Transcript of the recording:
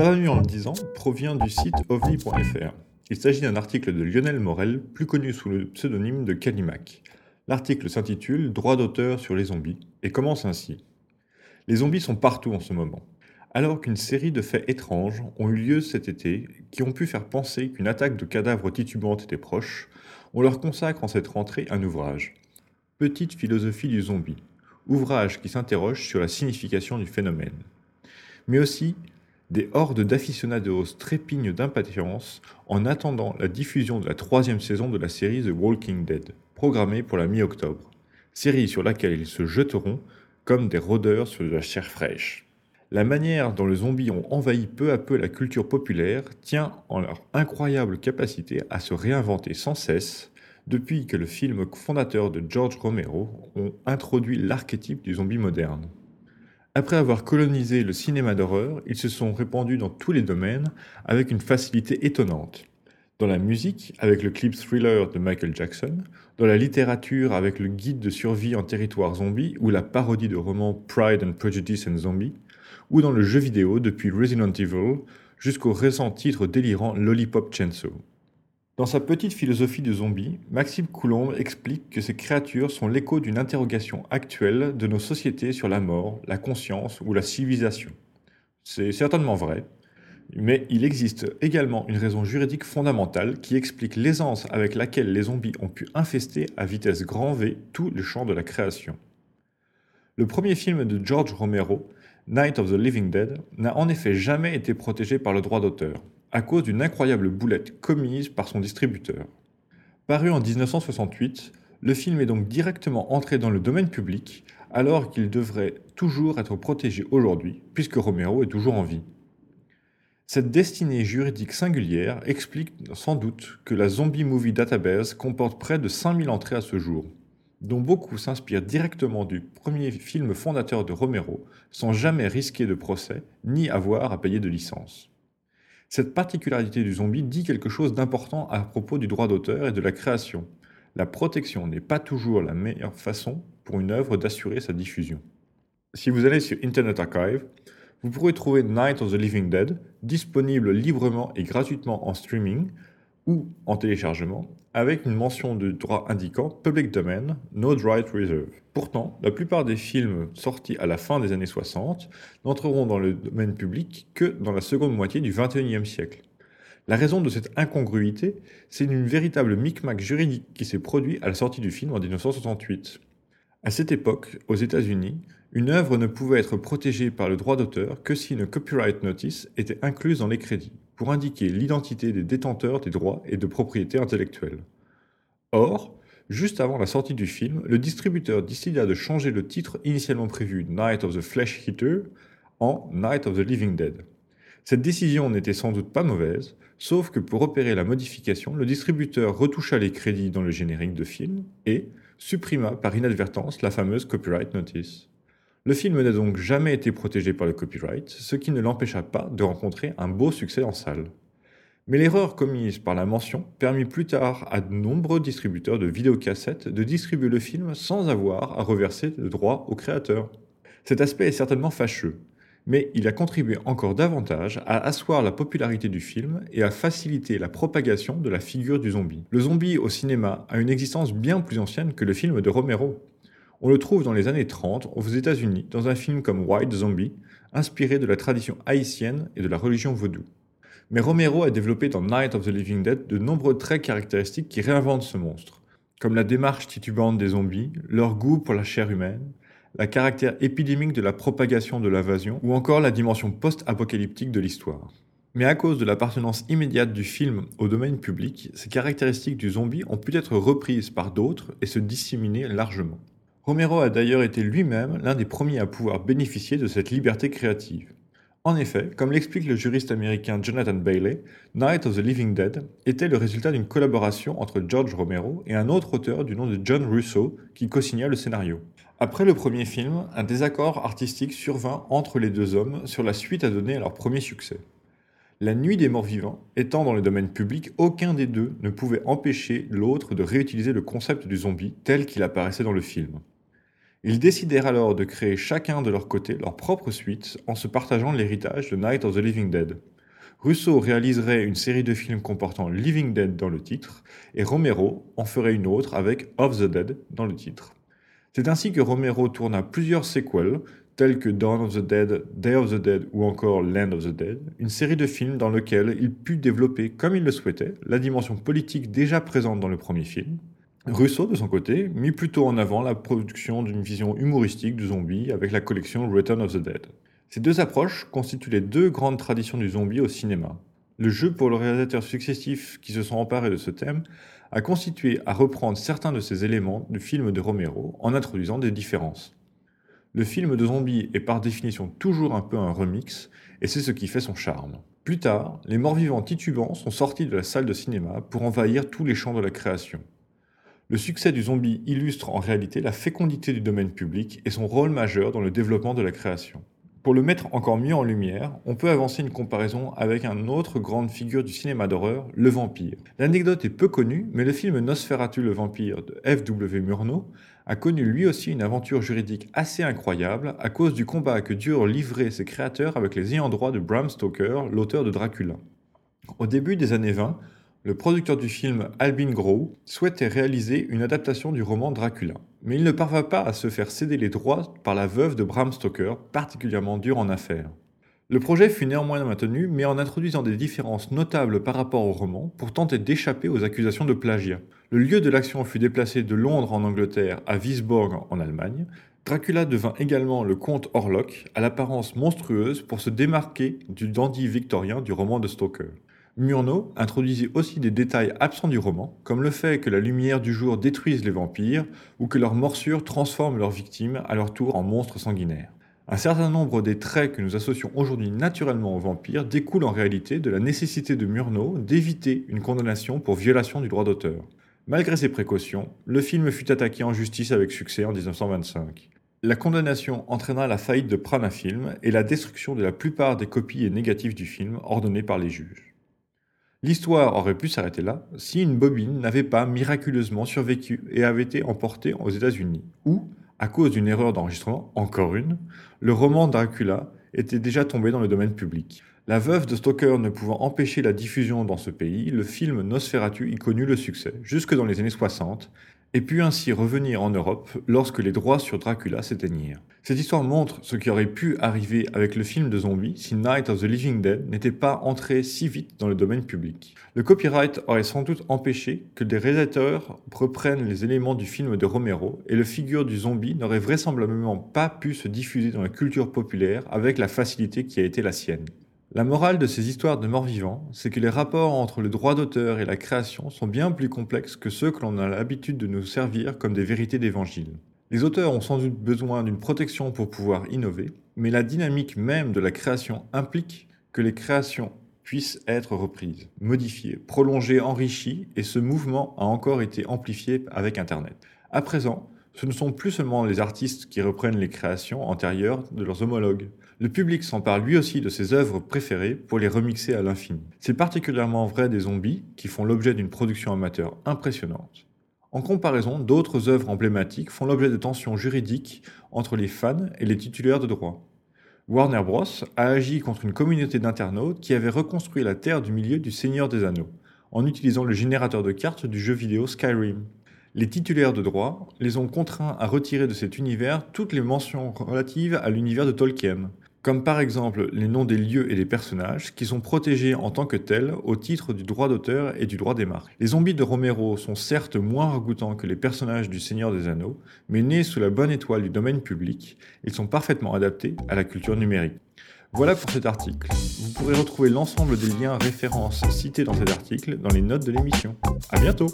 Mieux en le disant provient du site ovni.fr. Il s'agit d'un article de Lionel Morel, plus connu sous le pseudonyme de Calimac. L'article s'intitule Droit d'auteur sur les zombies et commence ainsi. Les zombies sont partout en ce moment. Alors qu'une série de faits étranges ont eu lieu cet été qui ont pu faire penser qu'une attaque de cadavres titubantes était proche, on leur consacre en cette rentrée un ouvrage. Petite philosophie du zombie, ouvrage qui s'interroge sur la signification du phénomène. Mais aussi des hordes d'aficionados trépignent d'impatience en attendant la diffusion de la troisième saison de la série The Walking Dead, programmée pour la mi-octobre, série sur laquelle ils se jeteront comme des rôdeurs sur de la chair fraîche. La manière dont les zombies ont envahi peu à peu la culture populaire tient en leur incroyable capacité à se réinventer sans cesse depuis que le film fondateur de George Romero ont introduit l'archétype du zombie moderne. Après avoir colonisé le cinéma d'horreur, ils se sont répandus dans tous les domaines avec une facilité étonnante. Dans la musique, avec le clip thriller de Michael Jackson, dans la littérature, avec le guide de survie en territoire zombie ou la parodie de roman Pride and Prejudice and Zombie, ou dans le jeu vidéo depuis Resident Evil jusqu'au récent titre délirant Lollipop Chainsaw. Dans sa petite philosophie de zombie, Maxime Coulomb explique que ces créatures sont l'écho d'une interrogation actuelle de nos sociétés sur la mort, la conscience ou la civilisation. C'est certainement vrai, mais il existe également une raison juridique fondamentale qui explique l'aisance avec laquelle les zombies ont pu infester à vitesse grand V tous les champs de la création. Le premier film de George Romero, Night of the Living Dead, n'a en effet jamais été protégé par le droit d'auteur à cause d'une incroyable boulette commise par son distributeur. Paru en 1968, le film est donc directement entré dans le domaine public alors qu'il devrait toujours être protégé aujourd'hui puisque Romero est toujours en vie. Cette destinée juridique singulière explique sans doute que la Zombie Movie Database comporte près de 5000 entrées à ce jour, dont beaucoup s'inspirent directement du premier film fondateur de Romero sans jamais risquer de procès ni avoir à payer de licence. Cette particularité du zombie dit quelque chose d'important à propos du droit d'auteur et de la création. La protection n'est pas toujours la meilleure façon pour une œuvre d'assurer sa diffusion. Si vous allez sur Internet Archive, vous pourrez trouver Night of the Living Dead, disponible librement et gratuitement en streaming ou en téléchargement, avec une mention de droit indiquant Public Domain, No Right Reserve. Pourtant, la plupart des films sortis à la fin des années 60 n'entreront dans le domaine public que dans la seconde moitié du XXIe siècle. La raison de cette incongruité, c'est une véritable micmac juridique qui s'est produit à la sortie du film en 1968. À cette époque, aux États-Unis, une œuvre ne pouvait être protégée par le droit d'auteur que si une copyright notice était incluse dans les crédits pour indiquer l'identité des détenteurs des droits et de propriété intellectuelle. Or, juste avant la sortie du film, le distributeur décida de changer le titre initialement prévu Night of the Flesh Eater en Night of the Living Dead. Cette décision n'était sans doute pas mauvaise, sauf que pour opérer la modification, le distributeur retoucha les crédits dans le générique de film et supprima par inadvertance la fameuse copyright notice. Le film n'a donc jamais été protégé par le copyright, ce qui ne l'empêcha pas de rencontrer un beau succès en salle. Mais l'erreur commise par la mention permit plus tard à de nombreux distributeurs de vidéocassettes de distribuer le film sans avoir à reverser de droits au créateur. Cet aspect est certainement fâcheux, mais il a contribué encore davantage à asseoir la popularité du film et à faciliter la propagation de la figure du zombie. Le zombie au cinéma a une existence bien plus ancienne que le film de Romero. On le trouve dans les années 30 aux États-Unis dans un film comme White Zombie, inspiré de la tradition haïtienne et de la religion vaudou. Mais Romero a développé dans Night of the Living Dead de nombreux traits caractéristiques qui réinventent ce monstre, comme la démarche titubante des zombies, leur goût pour la chair humaine, la caractère épidémique de la propagation de l'invasion ou encore la dimension post-apocalyptique de l'histoire. Mais à cause de l'appartenance immédiate du film au domaine public, ces caractéristiques du zombie ont pu être reprises par d'autres et se disséminer largement. Romero a d'ailleurs été lui-même l'un des premiers à pouvoir bénéficier de cette liberté créative. En effet, comme l'explique le juriste américain Jonathan Bailey, Night of the Living Dead était le résultat d'une collaboration entre George Romero et un autre auteur du nom de John Russo qui co-signa le scénario. Après le premier film, un désaccord artistique survint entre les deux hommes sur la suite à donner à leur premier succès. La Nuit des Morts Vivants étant dans le domaine public, aucun des deux ne pouvait empêcher l'autre de réutiliser le concept du zombie tel qu'il apparaissait dans le film. Ils décidèrent alors de créer chacun de leur côté leur propre suite en se partageant l'héritage de Night of the Living Dead. Russo réaliserait une série de films comportant Living Dead dans le titre, et Romero en ferait une autre avec Of the Dead dans le titre. C'est ainsi que Romero tourna plusieurs sequels, tels que Dawn of the Dead, Day of the Dead ou encore Land of the Dead, une série de films dans lequel il put développer, comme il le souhaitait, la dimension politique déjà présente dans le premier film. Russo, de son côté, mit plutôt en avant la production d'une vision humoristique du zombie avec la collection Return of the Dead. Ces deux approches constituent les deux grandes traditions du zombie au cinéma. Le jeu pour le réalisateur successifs qui se sont emparés de ce thème a constitué à reprendre certains de ces éléments du film de Romero en introduisant des différences. Le film de zombie est par définition toujours un peu un remix, et c'est ce qui fait son charme. Plus tard, les morts-vivants titubants sont sortis de la salle de cinéma pour envahir tous les champs de la création. Le succès du zombie illustre en réalité la fécondité du domaine public et son rôle majeur dans le développement de la création. Pour le mettre encore mieux en lumière, on peut avancer une comparaison avec une autre grande figure du cinéma d'horreur, le vampire. L'anecdote est peu connue, mais le film Nosferatu le vampire de F.W. Murnau a connu lui aussi une aventure juridique assez incroyable à cause du combat que durent livrer ses créateurs avec les ayants droit de Bram Stoker, l'auteur de Dracula. Au début des années 20, le producteur du film Albin Grow souhaitait réaliser une adaptation du roman Dracula, mais il ne parvint pas à se faire céder les droits par la veuve de Bram Stoker, particulièrement dure en affaires. Le projet fut néanmoins maintenu, mais en introduisant des différences notables par rapport au roman pour tenter d'échapper aux accusations de plagiat. Le lieu de l'action fut déplacé de Londres en Angleterre à Wiesborg en Allemagne. Dracula devint également le comte Orlok, à l'apparence monstrueuse pour se démarquer du dandy victorien du roman de Stoker. Murnau introduisit aussi des détails absents du roman, comme le fait que la lumière du jour détruise les vampires ou que leurs morsures transforment leurs victimes à leur tour en monstres sanguinaires. Un certain nombre des traits que nous associons aujourd'hui naturellement aux vampires découlent en réalité de la nécessité de Murnau d'éviter une condamnation pour violation du droit d'auteur. Malgré ces précautions, le film fut attaqué en justice avec succès en 1925. La condamnation entraîna la faillite de Prana Film et la destruction de la plupart des copies et négatives du film ordonnées par les juges. L'histoire aurait pu s'arrêter là si une bobine n'avait pas miraculeusement survécu et avait été emportée aux États-Unis, où, à cause d'une erreur d'enregistrement, encore une, le roman Dracula était déjà tombé dans le domaine public. La veuve de Stoker ne pouvant empêcher la diffusion dans ce pays, le film Nosferatu y connut le succès, jusque dans les années 60, et put ainsi revenir en Europe lorsque les droits sur Dracula s'éteignirent. Cette histoire montre ce qui aurait pu arriver avec le film de zombies si Night of the Living Dead n'était pas entré si vite dans le domaine public. Le copyright aurait sans doute empêché que des réalisateurs reprennent les éléments du film de Romero et le figure du zombie n'aurait vraisemblablement pas pu se diffuser dans la culture populaire avec la facilité qui a été la sienne. La morale de ces histoires de morts-vivants, c'est que les rapports entre le droit d'auteur et la création sont bien plus complexes que ceux que l'on a l'habitude de nous servir comme des vérités d'évangile. Les auteurs ont sans doute besoin d'une protection pour pouvoir innover, mais la dynamique même de la création implique que les créations puissent être reprises, modifiées, prolongées, enrichies, et ce mouvement a encore été amplifié avec Internet. À présent, ce ne sont plus seulement les artistes qui reprennent les créations antérieures de leurs homologues. Le public s'empare lui aussi de ses œuvres préférées pour les remixer à l'infini. C'est particulièrement vrai des zombies qui font l'objet d'une production amateur impressionnante. En comparaison, d'autres œuvres emblématiques font l'objet de tensions juridiques entre les fans et les titulaires de droits. Warner Bros. a agi contre une communauté d'internautes qui avait reconstruit la Terre du milieu du Seigneur des Anneaux, en utilisant le générateur de cartes du jeu vidéo Skyrim. Les titulaires de droit les ont contraints à retirer de cet univers toutes les mentions relatives à l'univers de Tolkien, comme par exemple les noms des lieux et des personnages qui sont protégés en tant que tels au titre du droit d'auteur et du droit des marques. Les zombies de Romero sont certes moins ragoûtants que les personnages du Seigneur des Anneaux, mais nés sous la bonne étoile du domaine public, ils sont parfaitement adaptés à la culture numérique. Voilà pour cet article. Vous pourrez retrouver l'ensemble des liens références cités dans cet article dans les notes de l'émission. À bientôt!